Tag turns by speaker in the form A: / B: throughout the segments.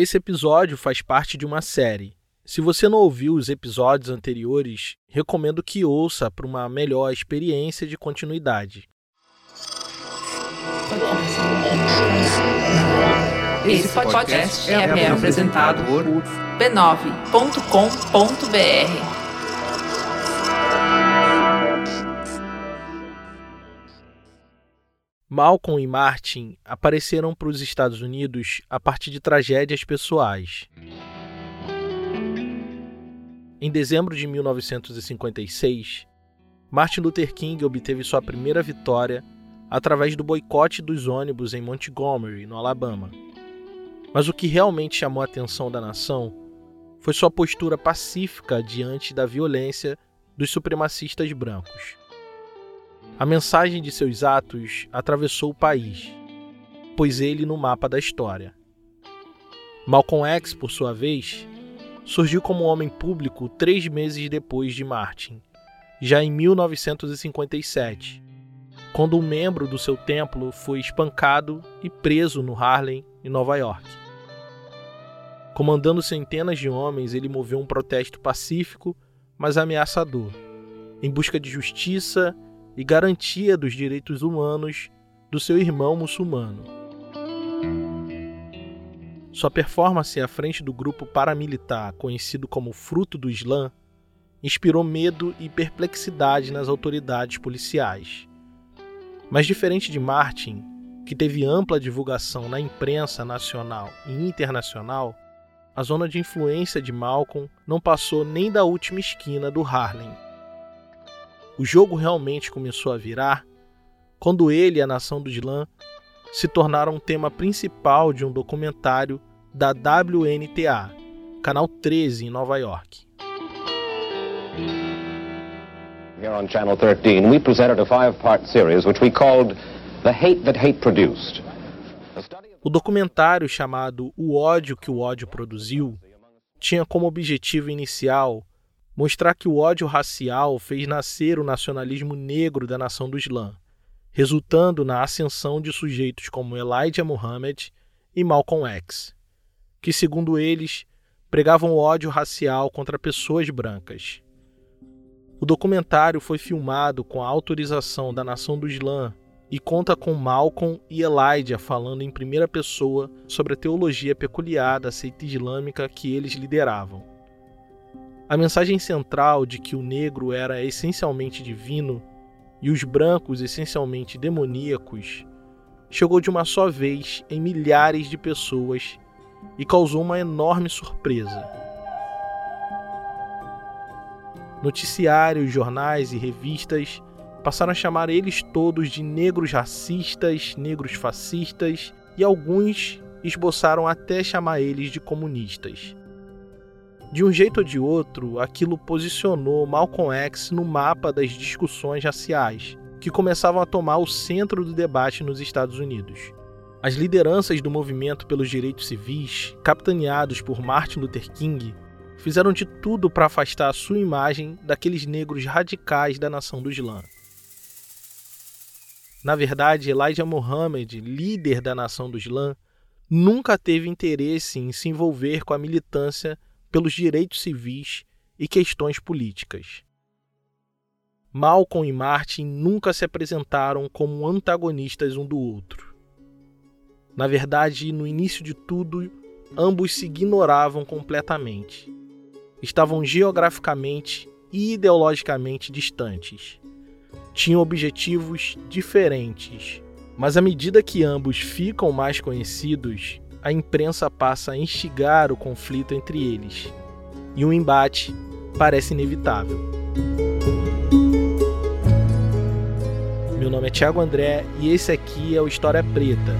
A: Esse episódio faz parte de uma série. Se você não ouviu os episódios anteriores, recomendo que ouça para uma melhor experiência de continuidade.
B: Esse podcast é, é apresentado por b9.com.br.
A: Malcolm e Martin apareceram para os Estados Unidos a partir de tragédias pessoais. Em dezembro de 1956, Martin Luther King obteve sua primeira vitória através do boicote dos ônibus em Montgomery, no Alabama. Mas o que realmente chamou a atenção da nação foi sua postura pacífica diante da violência dos supremacistas brancos. A mensagem de seus atos atravessou o país, pôs ele no mapa da história. Malcolm X, por sua vez, surgiu como homem público três meses depois de Martin, já em 1957, quando um membro do seu templo foi espancado e preso no Harlem, em Nova York. Comandando centenas de homens, ele moveu um protesto pacífico, mas ameaçador, em busca de justiça e garantia dos direitos humanos do seu irmão muçulmano. Sua performance à frente do grupo paramilitar conhecido como Fruto do Islã inspirou medo e perplexidade nas autoridades policiais. Mas diferente de Martin, que teve ampla divulgação na imprensa nacional e internacional, a zona de influência de Malcolm não passou nem da última esquina do Harlem o jogo realmente começou a virar quando ele e a nação do Islã se tornaram um tema principal de um documentário da WNTA, canal 13 em Nova York.
C: Here on Channel 13, we presented a five-part series which we called The Hate That Hate Produced.
A: O documentário chamado O ódio que o ódio produziu tinha como objetivo inicial mostrar que o ódio racial fez nascer o nacionalismo negro da nação do Islã, resultando na ascensão de sujeitos como Elijah Muhammad e Malcolm X, que, segundo eles, pregavam ódio racial contra pessoas brancas. O documentário foi filmado com a autorização da nação do Islã e conta com Malcolm e Elijah falando em primeira pessoa sobre a teologia peculiar da seita islâmica que eles lideravam. A mensagem central de que o negro era essencialmente divino e os brancos essencialmente demoníacos chegou de uma só vez em milhares de pessoas e causou uma enorme surpresa. Noticiários, jornais e revistas passaram a chamar eles todos de negros racistas, negros fascistas e alguns esboçaram até chamar eles de comunistas. De um jeito ou de outro, aquilo posicionou Malcolm X no mapa das discussões raciais, que começavam a tomar o centro do debate nos Estados Unidos. As lideranças do movimento pelos direitos civis, capitaneados por Martin Luther King, fizeram de tudo para afastar a sua imagem daqueles negros radicais da nação do Islã. Na verdade, Elijah Muhammad, líder da nação do Islã, nunca teve interesse em se envolver com a militância pelos direitos civis e questões políticas. Malcolm e Martin nunca se apresentaram como antagonistas um do outro. Na verdade, no início de tudo, ambos se ignoravam completamente. Estavam geograficamente e ideologicamente distantes. Tinham objetivos diferentes, mas à medida que ambos ficam mais conhecidos, a imprensa passa a instigar o conflito entre eles, e um embate parece inevitável. Meu nome é Thiago André e esse aqui é o História Preta.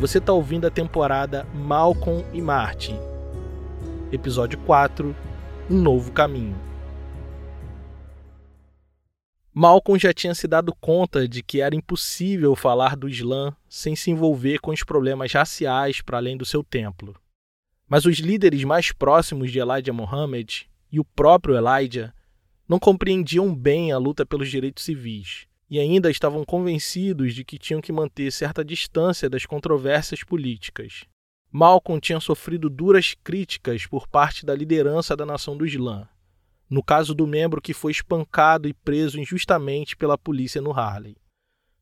A: Você está ouvindo a temporada Malcolm e Martin, episódio 4 Um Novo Caminho. Malcolm já tinha se dado conta de que era impossível falar do Islã sem se envolver com os problemas raciais para além do seu templo. Mas os líderes mais próximos de Elijah Muhammad e o próprio Elijah não compreendiam bem a luta pelos direitos civis e ainda estavam convencidos de que tinham que manter certa distância das controvérsias políticas. Malcolm tinha sofrido duras críticas por parte da liderança da nação do Islã, no caso do membro que foi espancado e preso injustamente pela polícia no Harlem.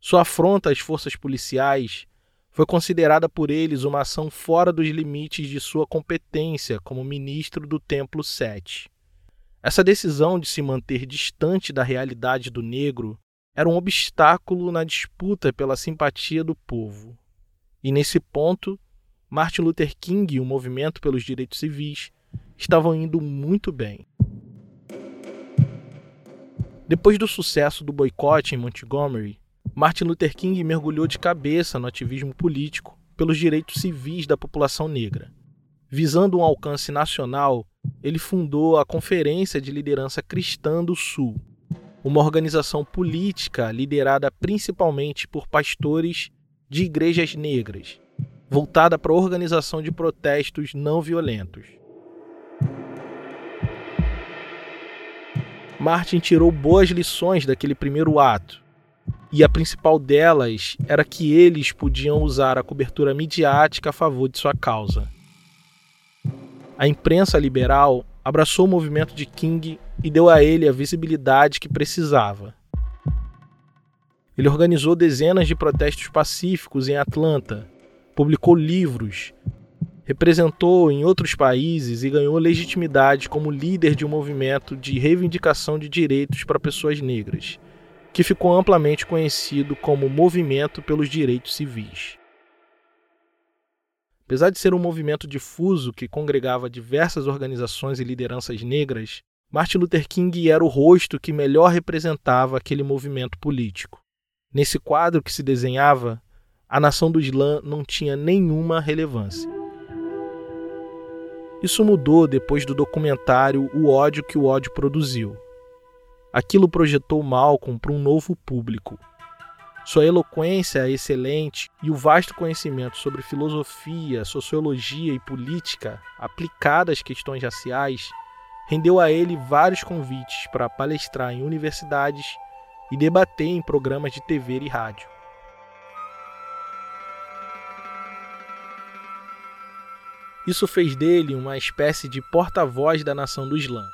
A: Sua afronta às forças policiais foi considerada por eles uma ação fora dos limites de sua competência como ministro do Templo 7. Essa decisão de se manter distante da realidade do negro era um obstáculo na disputa pela simpatia do povo. E nesse ponto, Martin Luther King e o movimento pelos direitos civis estavam indo muito bem. Depois do sucesso do boicote em Montgomery, Martin Luther King mergulhou de cabeça no ativismo político pelos direitos civis da população negra. Visando um alcance nacional, ele fundou a Conferência de Liderança Cristã do Sul, uma organização política liderada principalmente por pastores de igrejas negras, voltada para a organização de protestos não violentos. Martin tirou boas lições daquele primeiro ato, e a principal delas era que eles podiam usar a cobertura midiática a favor de sua causa. A imprensa liberal abraçou o movimento de King e deu a ele a visibilidade que precisava. Ele organizou dezenas de protestos pacíficos em Atlanta, publicou livros, representou em outros países e ganhou legitimidade como líder de um movimento de reivindicação de direitos para pessoas negras, que ficou amplamente conhecido como Movimento pelos Direitos Civis. Apesar de ser um movimento difuso que congregava diversas organizações e lideranças negras, Martin Luther King era o rosto que melhor representava aquele movimento político. Nesse quadro que se desenhava, a nação do Islã não tinha nenhuma relevância. Isso mudou depois do documentário O ódio que o ódio produziu. Aquilo projetou Malcolm para um novo público, sua eloquência excelente e o vasto conhecimento sobre filosofia, sociologia e política aplicada às questões raciais rendeu a ele vários convites para palestrar em universidades e debater em programas de TV e rádio. Isso fez dele uma espécie de porta-voz da nação do Islã.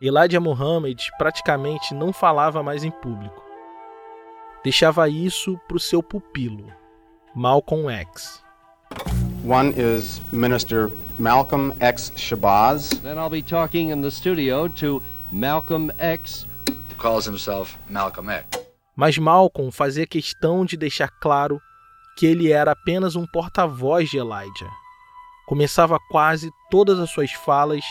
A: Elijah Muhammad praticamente não falava mais em público deixava isso para o seu pupilo, Malcolm X.
D: One is Minister Malcolm X Shabazz.
E: Then I'll be talking in the studio to Malcolm X,
F: who calls himself Malcolm X.
A: Mas Malcolm fazia questão de deixar claro que ele era apenas um porta-voz de Elijah. Começava quase todas as suas falas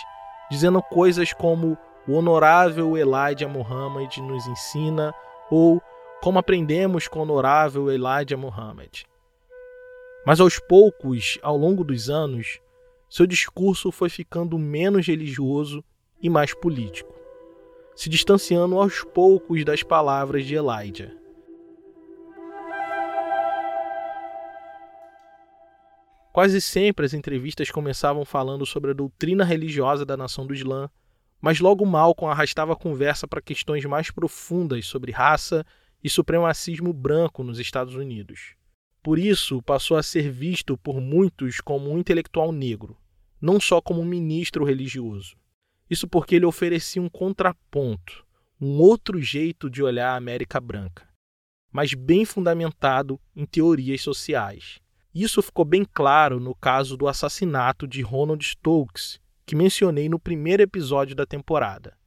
A: dizendo coisas como o honorável Elijah Muhammad nos ensina ou como aprendemos com o honorável Elijah Muhammad. Mas aos poucos, ao longo dos anos, seu discurso foi ficando menos religioso e mais político, se distanciando aos poucos das palavras de Elijah. Quase sempre as entrevistas começavam falando sobre a doutrina religiosa da nação do Islã, mas logo Malcolm arrastava a conversa para questões mais profundas sobre raça e supremacismo branco nos Estados Unidos. Por isso, passou a ser visto por muitos como um intelectual negro, não só como um ministro religioso. Isso porque ele oferecia um contraponto, um outro jeito de olhar a América branca, mas bem fundamentado em teorias sociais. Isso ficou bem claro no caso do assassinato de Ronald Stokes, que mencionei no primeiro episódio da temporada.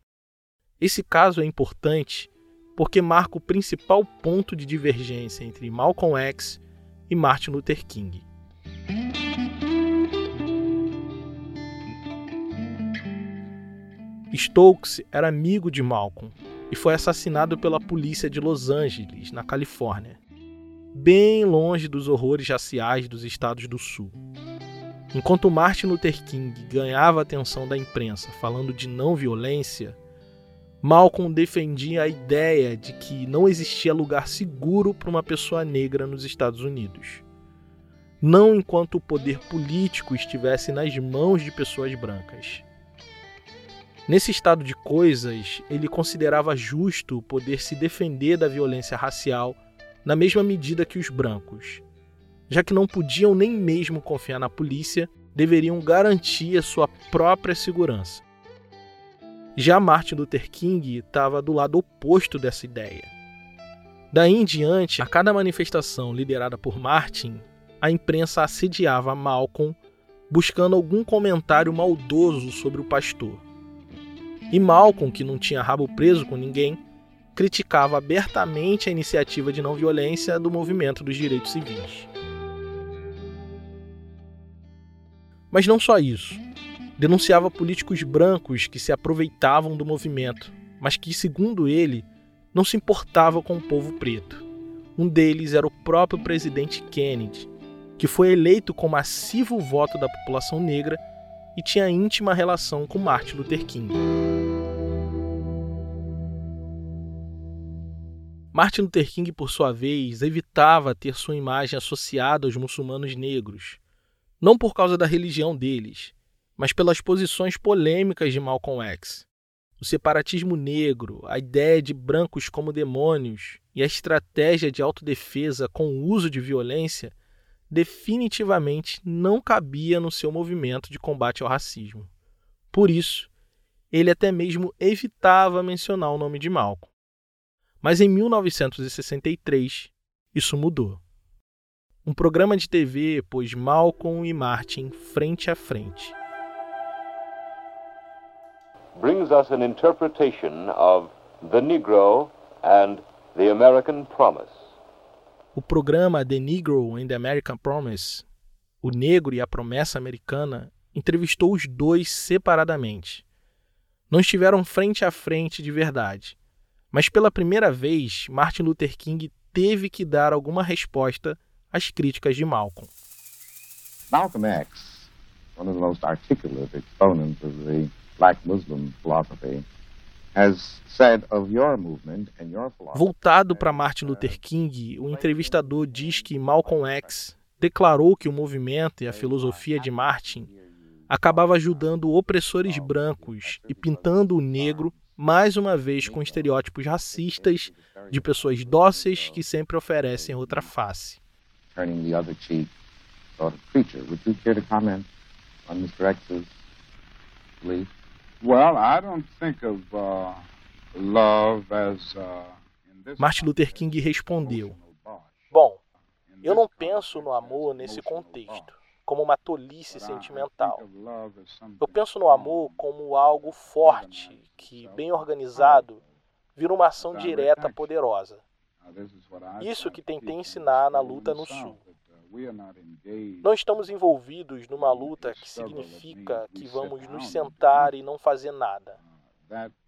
A: Esse caso é importante porque marca o principal ponto de divergência entre Malcolm X e Martin Luther King. Stokes era amigo de Malcolm e foi assassinado pela polícia de Los Angeles, na Califórnia, bem longe dos horrores raciais dos estados do Sul. Enquanto Martin Luther King ganhava a atenção da imprensa falando de não violência, Malcolm defendia a ideia de que não existia lugar seguro para uma pessoa negra nos Estados Unidos. Não enquanto o poder político estivesse nas mãos de pessoas brancas. Nesse estado de coisas, ele considerava justo poder se defender da violência racial na mesma medida que os brancos. já que não podiam nem mesmo confiar na polícia, deveriam garantir a sua própria segurança. Já Martin Luther King estava do lado oposto dessa ideia. Daí em diante, a cada manifestação liderada por Martin, a imprensa assediava Malcolm buscando algum comentário maldoso sobre o pastor. E Malcolm, que não tinha rabo preso com ninguém, criticava abertamente a iniciativa de não violência do movimento dos direitos civis. Mas não só isso. Denunciava políticos brancos que se aproveitavam do movimento, mas que, segundo ele, não se importavam com o povo preto. Um deles era o próprio presidente Kennedy, que foi eleito com massivo voto da população negra e tinha íntima relação com Martin Luther King. Martin Luther King, por sua vez, evitava ter sua imagem associada aos muçulmanos negros, não por causa da religião deles, mas pelas posições polêmicas de Malcolm X. O separatismo negro, a ideia de brancos como demônios e a estratégia de autodefesa com o uso de violência definitivamente não cabia no seu movimento de combate ao racismo. Por isso, ele até mesmo evitava mencionar o nome de Malcolm. Mas em 1963, isso mudou. Um programa de TV pôs Malcolm e Martin frente a frente.
C: Brings us an interpretation of the Negro and the American Promise.
A: O programa The Negro and the American Promise, O Negro e a Promessa Americana, entrevistou os dois separadamente. Não estiveram frente a frente de verdade, mas pela primeira vez, Martin Luther King teve que dar alguma resposta às críticas de Malcolm.
G: Malcolm X, one of the most articulate exponents of the black Muslim philosophy, has said of your movement and your philosophy.
A: Voltado para Martin Luther King, o entrevistador diz que Malcolm X declarou que o movimento e a filosofia de Martin acabava ajudando opressores brancos e pintando o negro mais uma vez com estereótipos racistas de pessoas dóceis que sempre oferecem outra face.
G: turning the other cheek sort of creature. Would you care to comment on Mr. X's belief?
H: Well, I don't think of uh, love as. Uh,
A: Martin Luther King respondeu: Bom, eu não penso no amor nesse contexto, como uma tolice sentimental. Eu penso no amor como algo forte, que, bem organizado, vira uma ação direta poderosa. Isso que tentei ensinar na luta no Sul. Não estamos envolvidos numa luta que significa que vamos nos sentar e não fazer nada.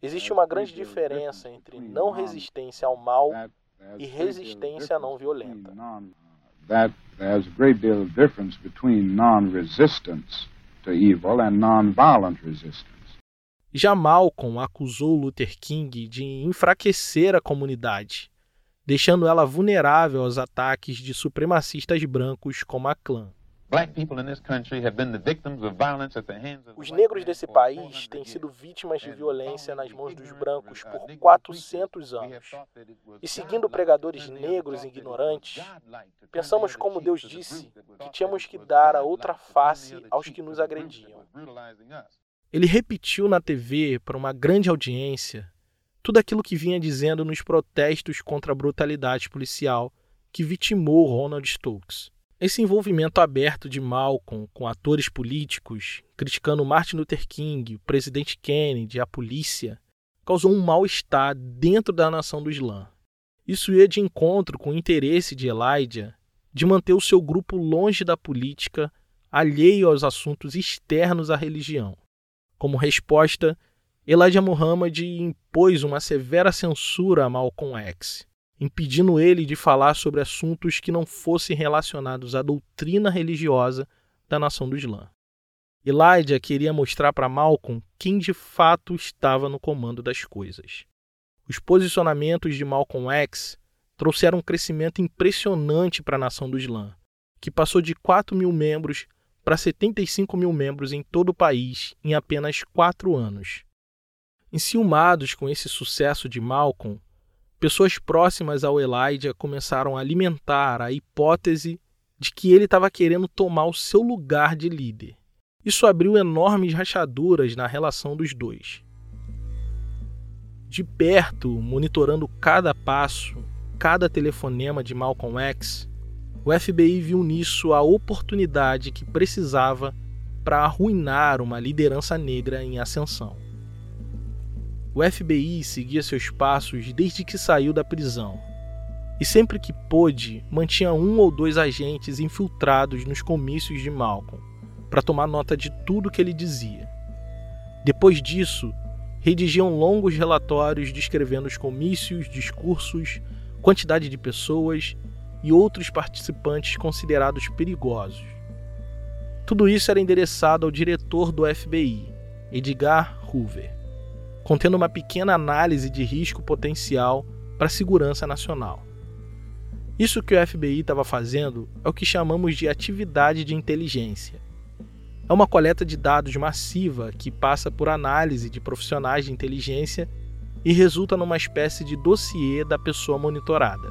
A: Existe uma grande diferença entre não resistência ao mal e resistência não violenta.
H: There's a great deal of difference between non-resistance to evil and non-violent resistance.
A: Já Malcolm acusou Luther King de enfraquecer a comunidade, deixando ela vulnerável aos ataques de supremacistas brancos como a Klan. Os negros desse país têm sido vítimas de violência nas mãos dos brancos por 400 anos. E seguindo pregadores negros e ignorantes, pensamos, como Deus disse, que tínhamos que dar a outra face aos que nos agrediam. Ele repetiu na TV para uma grande audiência tudo aquilo que vinha dizendo nos protestos contra a brutalidade policial que vitimou Ronald Stokes. Esse envolvimento aberto de Malcolm com atores políticos, criticando Martin Luther King, o presidente Kennedy, a polícia, causou um mal-estar dentro da nação do Islã. Isso ia de encontro com o interesse de Elijah de manter o seu grupo longe da política, alheio aos assuntos externos à religião. Como resposta, Elijah Muhammad impôs uma severa censura a Malcolm X impedindo ele de falar sobre assuntos que não fossem relacionados à doutrina religiosa da nação do Islã. Elijah queria mostrar para Malcolm quem de fato estava no comando das coisas. Os posicionamentos de Malcolm X trouxeram um crescimento impressionante para a nação do Islã, que passou de 4 mil membros para 75 mil membros em todo o país em apenas quatro anos. Enciumados com esse sucesso de Malcolm, Pessoas próximas ao Elijah começaram a alimentar a hipótese de que ele estava querendo tomar o seu lugar de líder. Isso abriu enormes rachaduras na relação dos dois. De perto, monitorando cada passo, cada telefonema de Malcolm X, o FBI viu nisso a oportunidade que precisava para arruinar uma liderança negra em ascensão. O FBI seguia seus passos desde que saiu da prisão, e sempre que pôde, mantinha um ou dois agentes infiltrados nos comícios de Malcolm para tomar nota de tudo que ele dizia. Depois disso, redigiam longos relatórios descrevendo os comícios, discursos, quantidade de pessoas e outros participantes considerados perigosos. Tudo isso era endereçado ao diretor do FBI, Edgar Hoover, contendo uma pequena análise de risco potencial para a segurança nacional. Isso que o FBI estava fazendo é o que chamamos de atividade de inteligência é uma coleta de dados massiva que passa por análise de profissionais de inteligência e resulta numa espécie de dossiê da pessoa monitorada.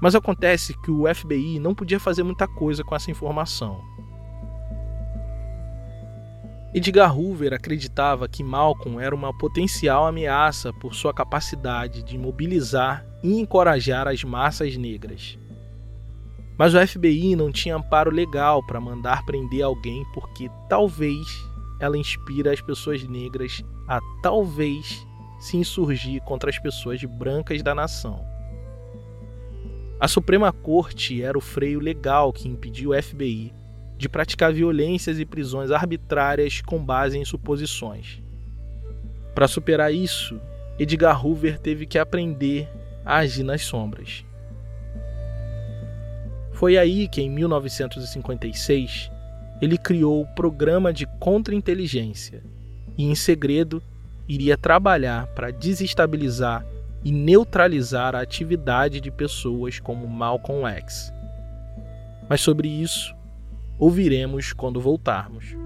A: Mas acontece que o FBI não podia fazer muita coisa com essa informação. Edgar Hoover acreditava que Malcolm era uma potencial ameaça por sua capacidade de mobilizar e encorajar as massas negras. Mas o FBI não tinha amparo legal para mandar prender alguém porque talvez ela inspira as pessoas negras a talvez se insurgir contra as pessoas brancas da nação. A Suprema Corte era o freio legal que impediu o FBI de praticar violências e prisões arbitrárias com base em suposições. Para superar isso, Edgar Hoover teve que aprender a agir nas sombras. Foi aí que, em 1956, ele criou o Programa de Contra-Inteligência e, em segredo, iria trabalhar para desestabilizar e neutralizar a atividade de pessoas como Malcolm X. Mas sobre isso, ouviremos quando voltarmos.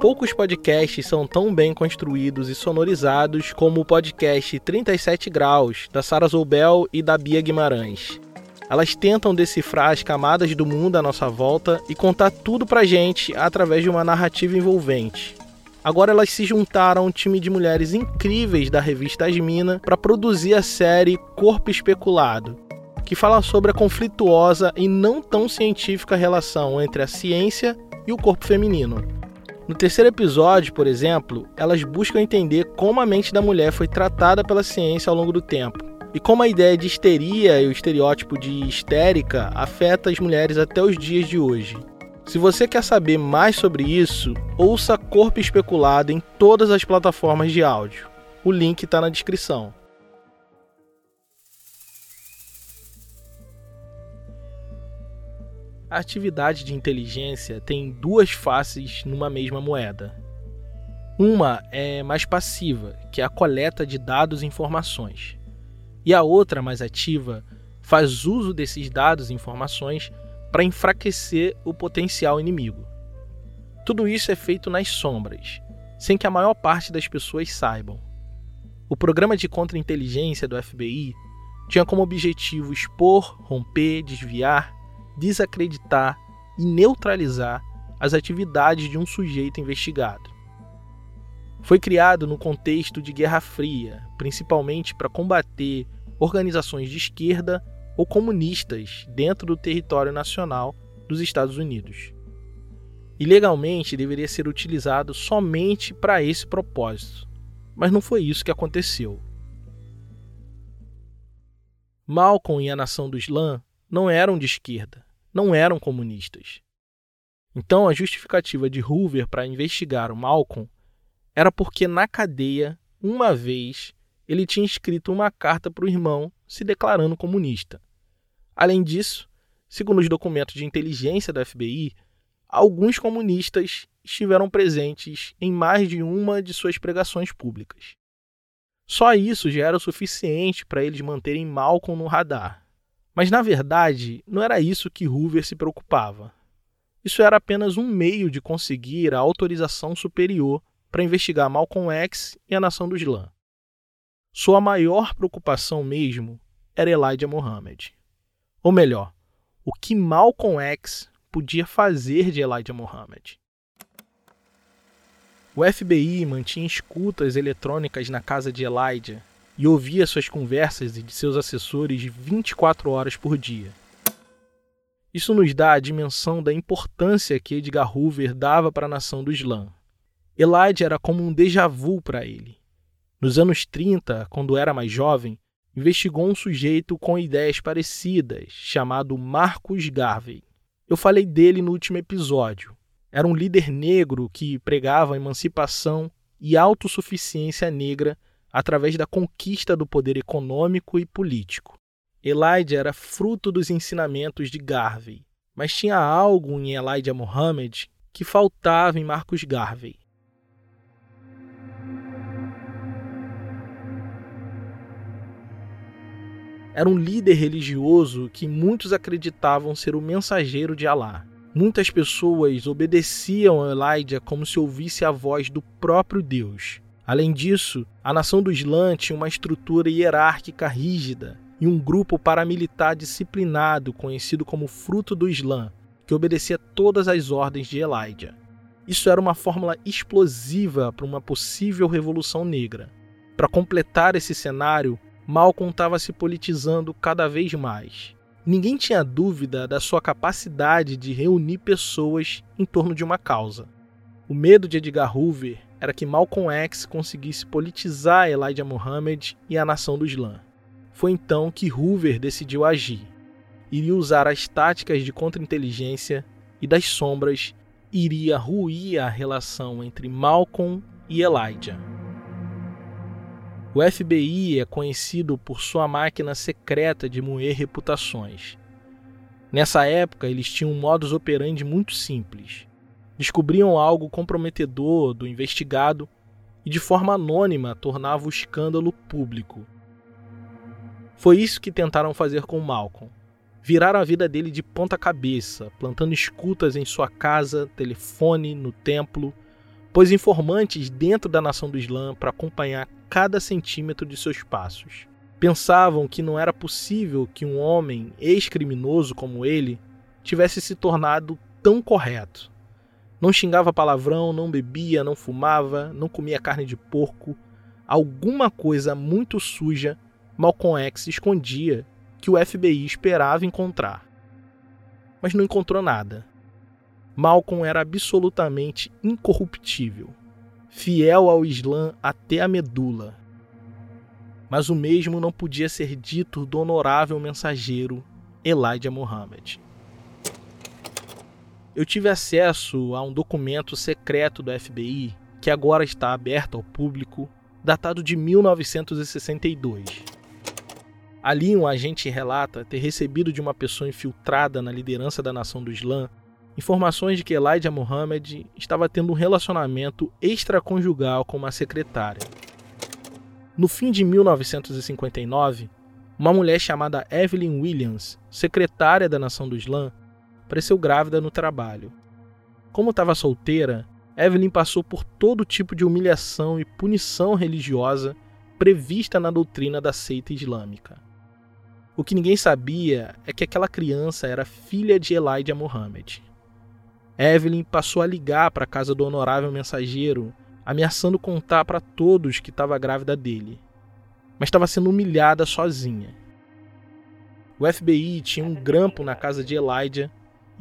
A: Poucos podcasts são tão bem construídos e sonorizados como o podcast 37 Graus, da Sara Zoubel e da Bia Guimarães. Elas tentam decifrar as camadas do mundo à nossa volta e contar tudo pra gente através de uma narrativa envolvente. Agora elas se juntaram a um time de mulheres incríveis da revista Asmina para produzir a série Corpo Especulado, que fala sobre a conflituosa e não tão científica relação entre a ciência e o corpo feminino. No terceiro episódio, por exemplo, elas buscam entender como a mente da mulher foi tratada pela ciência ao longo do tempo e como a ideia de histeria e o estereótipo de histérica afeta as mulheres até os dias de hoje. Se você quer saber mais sobre isso, ouça Corpo Especulado em todas as plataformas de áudio. O link está na descrição. A atividade de inteligência tem duas faces numa mesma moeda. Uma é mais passiva, que é a coleta de dados e informações. E a outra, mais ativa, faz uso desses dados e informações para enfraquecer o potencial inimigo. Tudo isso é feito nas sombras, sem que a maior parte das pessoas saibam. O programa de contra-inteligência do FBI tinha como objetivo expor, romper, desviar desacreditar e neutralizar as atividades de um sujeito investigado. Foi criado no contexto de Guerra Fria, principalmente para combater organizações de esquerda ou comunistas dentro do território nacional dos Estados Unidos. E legalmente deveria ser utilizado somente para esse propósito, mas não foi isso que aconteceu. Malcolm e a Nação do Islã não eram de esquerda, não eram comunistas. Então a justificativa de Hoover para investigar o Malcolm era porque na cadeia, uma vez, ele tinha escrito uma carta para o irmão se declarando comunista. Além disso, segundo os documentos de inteligência da FBI, alguns comunistas estiveram presentes em mais de uma de suas pregações públicas. Só isso já era o suficiente para eles manterem Malcolm no radar. Mas na verdade, não era isso que Hoover se preocupava. Isso era apenas um meio de conseguir a autorização superior para investigar Malcolm X e a nação do Islã. Sua maior preocupação mesmo era Elijah Muhammad. Ou melhor, o que Malcolm X podia fazer de Elijah Muhammad. O FBI mantinha escutas eletrônicas na casa de Elijah e ouvia suas conversas e de seus assessores 24 horas por dia. Isso nos dá a dimensão da importância que Edgar Hoover dava para a nação do Islã. Elijah era como um déjà vu para ele. Nos anos 30, quando era mais jovem, investigou um sujeito com ideias parecidas, chamado Marcus Garvey. Eu falei dele no último episódio. Era um líder negro que pregava emancipação e autossuficiência negra através da conquista do poder econômico e político. Elijah era fruto dos ensinamentos de Garvey, mas tinha algo em Elijah Muhammad que faltava em Marcus Garvey. Era um líder religioso que muitos acreditavam ser o mensageiro de Alá. Muitas pessoas obedeciam a Elijah como se ouvisse a voz do próprio Deus. Além disso, a nação do Islã tinha uma estrutura hierárquica rígida e um grupo paramilitar disciplinado conhecido como Fruto do Islã, que obedecia todas as ordens de Elijah. Isso era uma fórmula explosiva para uma possível revolução negra. Para completar esse cenário, Malcolm estava se politizando cada vez mais. Ninguém tinha dúvida da sua capacidade de reunir pessoas em torno de uma causa. O medo de Edgar Hoover era que Malcolm X conseguisse politizar Elijah Muhammad e a nação do Islã. Foi então que Hoover decidiu agir. Iria usar as táticas de contra-inteligência e das sombras iria ruir a relação entre Malcolm e Elijah. O FBI é conhecido por sua máquina secreta de moer reputações. Nessa época, eles tinham um modus operandi muito simples descobriam algo comprometedor do investigado e, de forma anônima, tornava o escândalo público. Foi isso que tentaram fazer com Malcolm. Viraram a vida dele de ponta cabeça, plantando escutas em sua casa, telefone, no templo, pôs informantes dentro da nação do Islã para acompanhar cada centímetro de seus passos. Pensavam que não era possível que um homem ex-criminoso como ele tivesse se tornado tão correto. Não xingava palavrão, não bebia, não fumava, não comia carne de porco. Alguma coisa muito suja Malcolm X escondia que o FBI esperava encontrar. Mas não encontrou nada. Malcolm era absolutamente incorruptível, fiel ao Islã até a medula. Mas o mesmo não podia ser dito do honorável mensageiro Elijah Muhammad eu tive acesso a um documento secreto do FBI que agora está aberto ao público, datado de 1962. Ali, um agente relata ter recebido de uma pessoa infiltrada na liderança da nação do Islã informações de que Elijah Muhammad estava tendo um relacionamento extraconjugal com uma secretária. No fim de 1959, uma mulher chamada Evelyn Williams, secretária da nação do Islã, apareceu grávida no trabalho. Como estava solteira, Evelyn passou por todo tipo de humilhação e punição religiosa prevista na doutrina da seita islâmica. O que ninguém sabia é que aquela criança era filha de Elijah Muhammad. Evelyn passou a ligar para a casa do honorável mensageiro, ameaçando contar para todos que estava grávida dele, mas estava sendo humilhada sozinha. O FBI tinha um grampo na casa de Elijah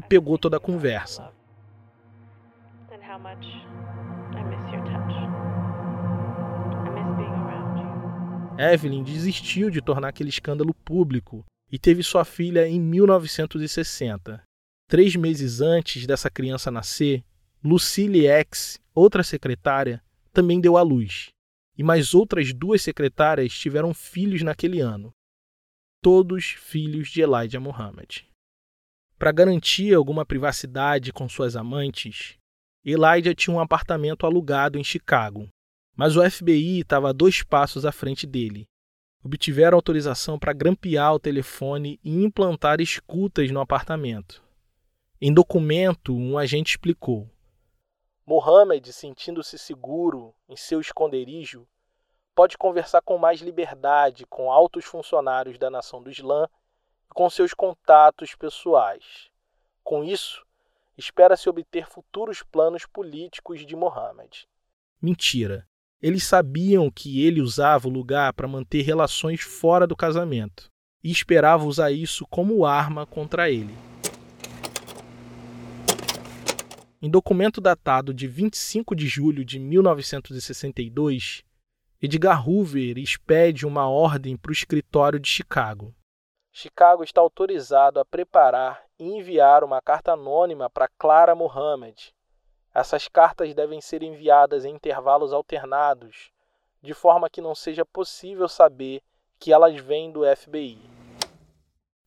A: e pegou toda a conversa. Evelyn desistiu de tornar aquele escândalo público e teve sua filha em 1960. Três meses antes dessa criança nascer, Lucille X, outra secretária, também deu à luz. E mais outras duas secretárias tiveram filhos naquele ano. Todos filhos de Elijah Muhammad. Para garantir alguma privacidade com suas amantes, Elijah tinha um apartamento alugado em Chicago, mas o FBI estava a dois passos à frente dele. Obtiveram autorização para grampear o telefone e implantar escutas no apartamento. Em documento, um agente explicou: Mohammed, sentindo-se seguro em seu esconderijo, pode conversar com mais liberdade com altos funcionários da nação do Islã com seus contatos pessoais. Com isso, espera-se obter futuros planos políticos de Mohammed. Mentira. Eles sabiam que ele usava o lugar para manter relações fora do casamento e esperavam usar isso como arma contra ele. Em documento datado de 25 de julho de 1962, Edgar Hoover expede uma ordem para o escritório de Chicago. Chicago está autorizado a preparar e enviar uma carta anônima para Clara Mohammed. Essas cartas devem ser enviadas em intervalos alternados, de forma que não seja possível saber que elas vêm do FBI.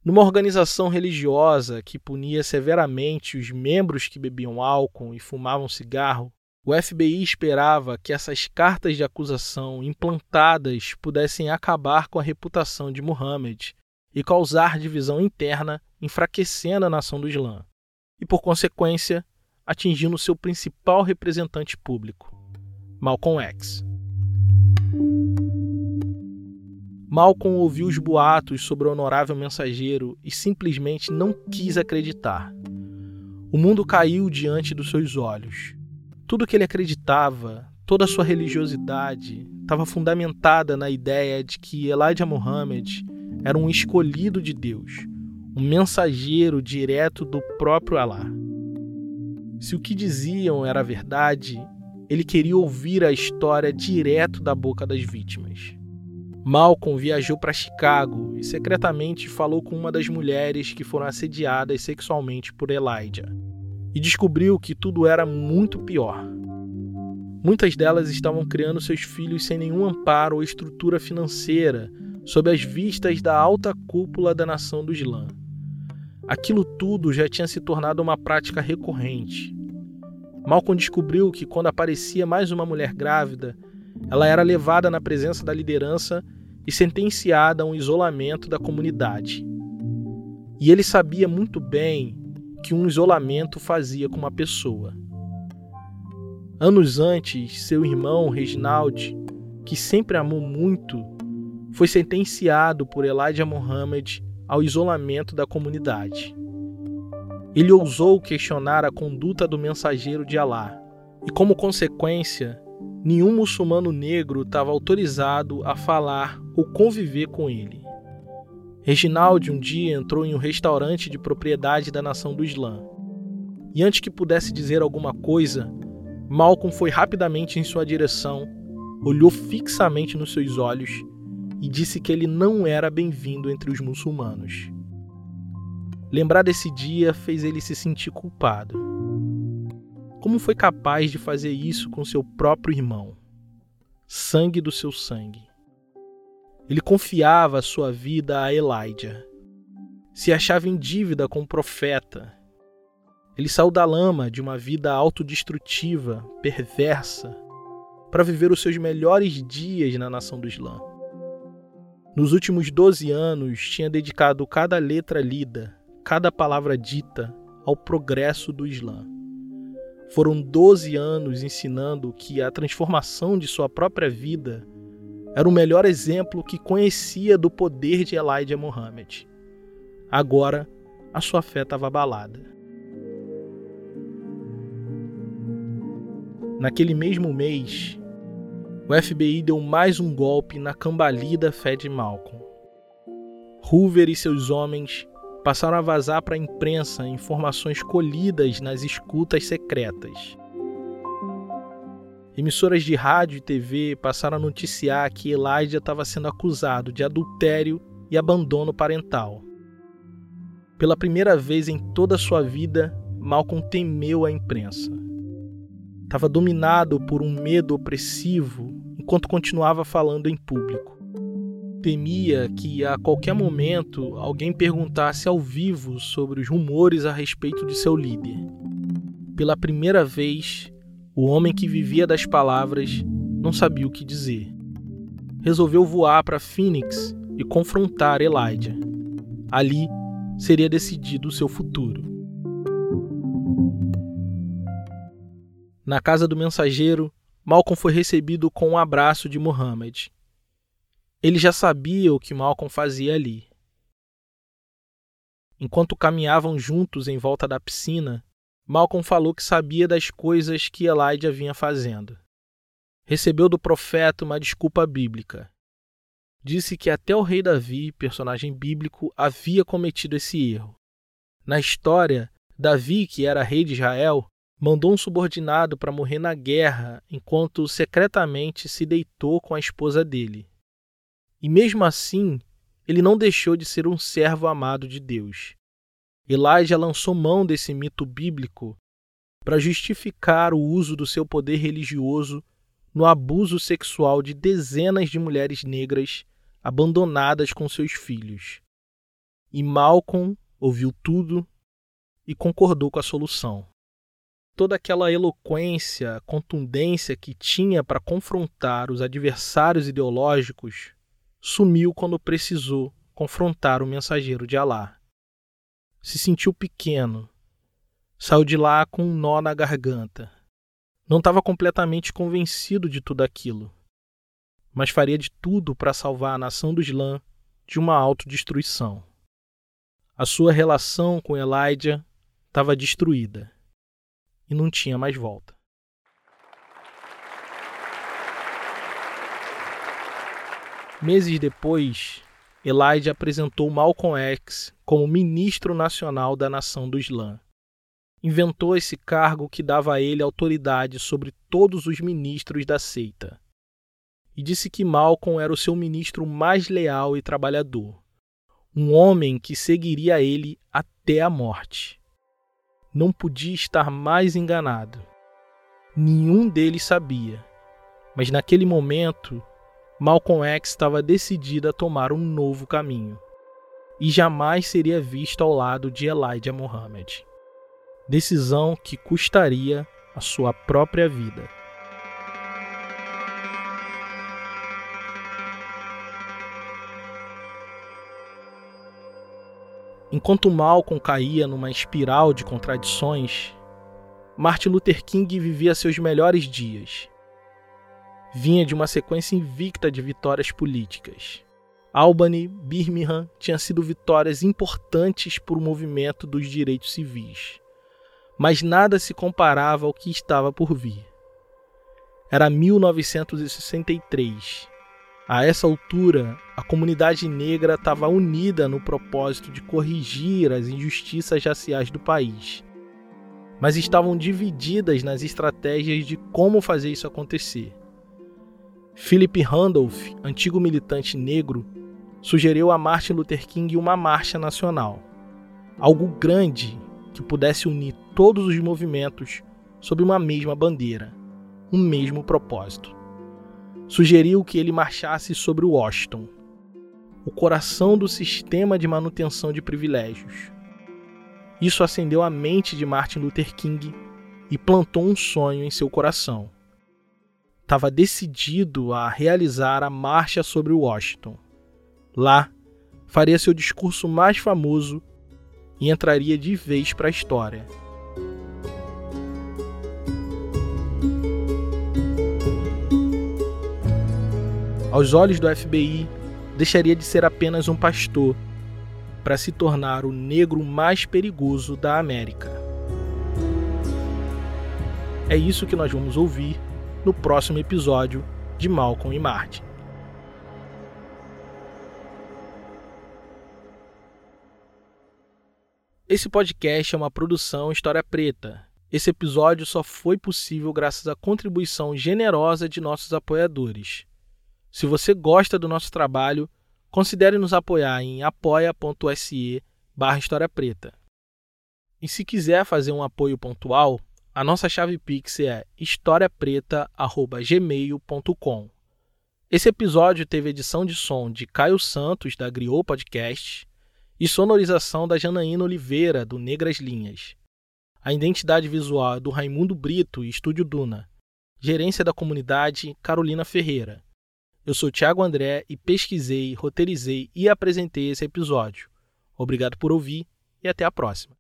A: Numa organização religiosa que punia severamente os membros que bebiam álcool e fumavam cigarro, o FBI esperava que essas cartas de acusação implantadas pudessem acabar com a reputação de Muhammad e causar divisão interna, enfraquecendo a nação do Islã, e por consequência, atingindo seu principal representante público, Malcolm X. Malcolm ouviu os boatos sobre o honorável mensageiro e simplesmente não quis acreditar. O mundo caiu diante dos seus olhos. Tudo que ele acreditava, toda a sua religiosidade, estava fundamentada na ideia de que Elijah Muhammad era um escolhido de Deus, um mensageiro direto do próprio Alá. Se o que diziam era verdade, ele queria ouvir a história direto da boca das vítimas. Malcolm viajou para Chicago e secretamente falou com uma das mulheres que foram assediadas sexualmente por Elijah e descobriu que tudo era muito pior. Muitas delas estavam criando seus filhos sem nenhum amparo ou estrutura financeira, sob as vistas da alta cúpula da nação do Islã. Aquilo tudo já tinha se tornado uma prática recorrente. Malcolm descobriu que quando aparecia mais uma mulher grávida, ela era levada na presença da liderança e sentenciada a um isolamento da comunidade. E ele sabia muito bem que um isolamento fazia com uma pessoa. Anos antes, seu irmão Reginald, que sempre amou muito, foi sentenciado por Elijah Muhammad ao isolamento da comunidade. Ele ousou questionar a conduta do mensageiro de Alá, e como consequência, nenhum muçulmano negro estava autorizado a falar ou conviver com ele. Reginaldo um dia entrou em um restaurante de propriedade da nação do Islã. E antes que pudesse dizer alguma coisa, Malcolm foi rapidamente em sua direção, olhou fixamente nos seus olhos e disse que ele não era bem-vindo entre os muçulmanos. Lembrar desse dia fez ele se sentir culpado. Como foi capaz de fazer isso com seu próprio irmão? Sangue do seu sangue. Ele confiava sua vida a Elijah. Se achava em dívida com o profeta. Ele saiu da lama de uma vida autodestrutiva, perversa, para viver os seus melhores dias na nação do Islã. Nos últimos 12 anos, tinha dedicado cada letra lida, cada palavra dita ao progresso do Islã. Foram 12 anos ensinando que a transformação de sua própria vida era o melhor exemplo que conhecia do poder de Elijah Muhammad. Agora, a sua fé estava abalada. Naquele mesmo mês, o FBI deu mais um golpe na cambalida fé de Malcolm. Hoover e seus homens passaram a vazar para a imprensa informações colhidas nas escutas secretas. Emissoras de rádio e TV passaram a noticiar que Elijah estava sendo acusado de adultério e abandono parental. Pela primeira vez em toda a sua vida, Malcolm temeu a imprensa. Estava dominado por um medo opressivo enquanto continuava falando em público. Temia que a qualquer momento alguém perguntasse ao vivo sobre os rumores a respeito de seu líder. Pela primeira vez, o homem que vivia das palavras não sabia o que dizer. Resolveu voar para Phoenix e confrontar Elijah. Ali seria decidido o seu futuro. Na casa do mensageiro, Malcolm foi recebido com um abraço de Muhammad Ele já sabia o que Malcolm fazia ali. Enquanto caminhavam juntos em volta da piscina, Malcolm falou que sabia das coisas que Elijah vinha fazendo. Recebeu do profeta uma desculpa bíblica. Disse que até o rei Davi, personagem bíblico, havia cometido esse erro. Na história, Davi, que era rei de Israel, mandou um subordinado para morrer na guerra enquanto secretamente se deitou com a esposa dele. E mesmo assim, ele não deixou de ser um servo amado de Deus. Elijah lançou mão desse mito bíblico para justificar o uso do seu poder religioso no abuso sexual de dezenas de mulheres negras abandonadas com seus filhos. E Malcolm ouviu tudo e concordou com a solução. Toda aquela eloquência, contundência que tinha para confrontar os adversários ideológicos sumiu quando precisou confrontar o mensageiro de Alá. Se sentiu pequeno. Saiu de lá com um nó na garganta. Não estava completamente convencido de tudo aquilo, mas faria de tudo para salvar a nação do Islã de uma autodestruição. A sua relação com Elijah estava destruída e não tinha mais volta. Meses depois, Elijah apresentou Malcolm X como ministro nacional da nação do Islã. Inventou esse cargo que dava a ele autoridade sobre todos os ministros da seita. E disse que Malcolm era o seu ministro mais leal e trabalhador, um homem que seguiria ele até a morte. Não podia estar mais enganado. Nenhum deles sabia, mas naquele momento Malcolm X estava decidido a tomar um novo caminho e jamais seria visto ao lado de Elijah Muhammad. Decisão que custaria a sua própria vida. Enquanto Malcolm caía numa espiral de contradições, Martin Luther King vivia seus melhores dias vinha de uma sequência invicta de vitórias políticas. Albany, Birmingham tinham sido vitórias importantes para o movimento dos direitos civis, mas nada se comparava ao que estava por vir. Era 1963. A essa altura, a comunidade negra estava unida no propósito de corrigir as injustiças raciais do país, mas estavam divididas nas estratégias de como fazer isso acontecer. Philip Randolph, antigo militante negro, sugeriu a Martin Luther King uma marcha nacional, algo grande que pudesse unir todos os movimentos sob uma mesma bandeira, um mesmo propósito. Sugeriu que ele marchasse sobre Washington, o coração do sistema de manutenção de privilégios. Isso acendeu a mente de Martin Luther King e plantou um sonho em seu coração estava decidido a realizar a marcha sobre Washington. Lá, faria seu discurso mais famoso e entraria de vez para a história. Aos olhos do FBI, deixaria de ser apenas um pastor para se tornar o negro mais perigoso da América. É isso que nós vamos ouvir no próximo episódio de Malcolm e Martin. Esse podcast é uma produção História Preta. Esse episódio só foi possível graças à contribuição generosa de nossos apoiadores. Se você gosta do nosso trabalho, considere nos apoiar em apoia.se barra História Preta. E se quiser fazer um apoio pontual, a nossa chave Pix é historiapreta.gmail.com. Esse episódio teve edição de som de Caio Santos, da Griot Podcast, e sonorização da Janaína Oliveira, do Negras Linhas. A identidade visual é do Raimundo Brito e Estúdio Duna. Gerência da comunidade, Carolina Ferreira. Eu sou Tiago André e pesquisei, roteirizei e apresentei esse episódio. Obrigado por ouvir e até a próxima.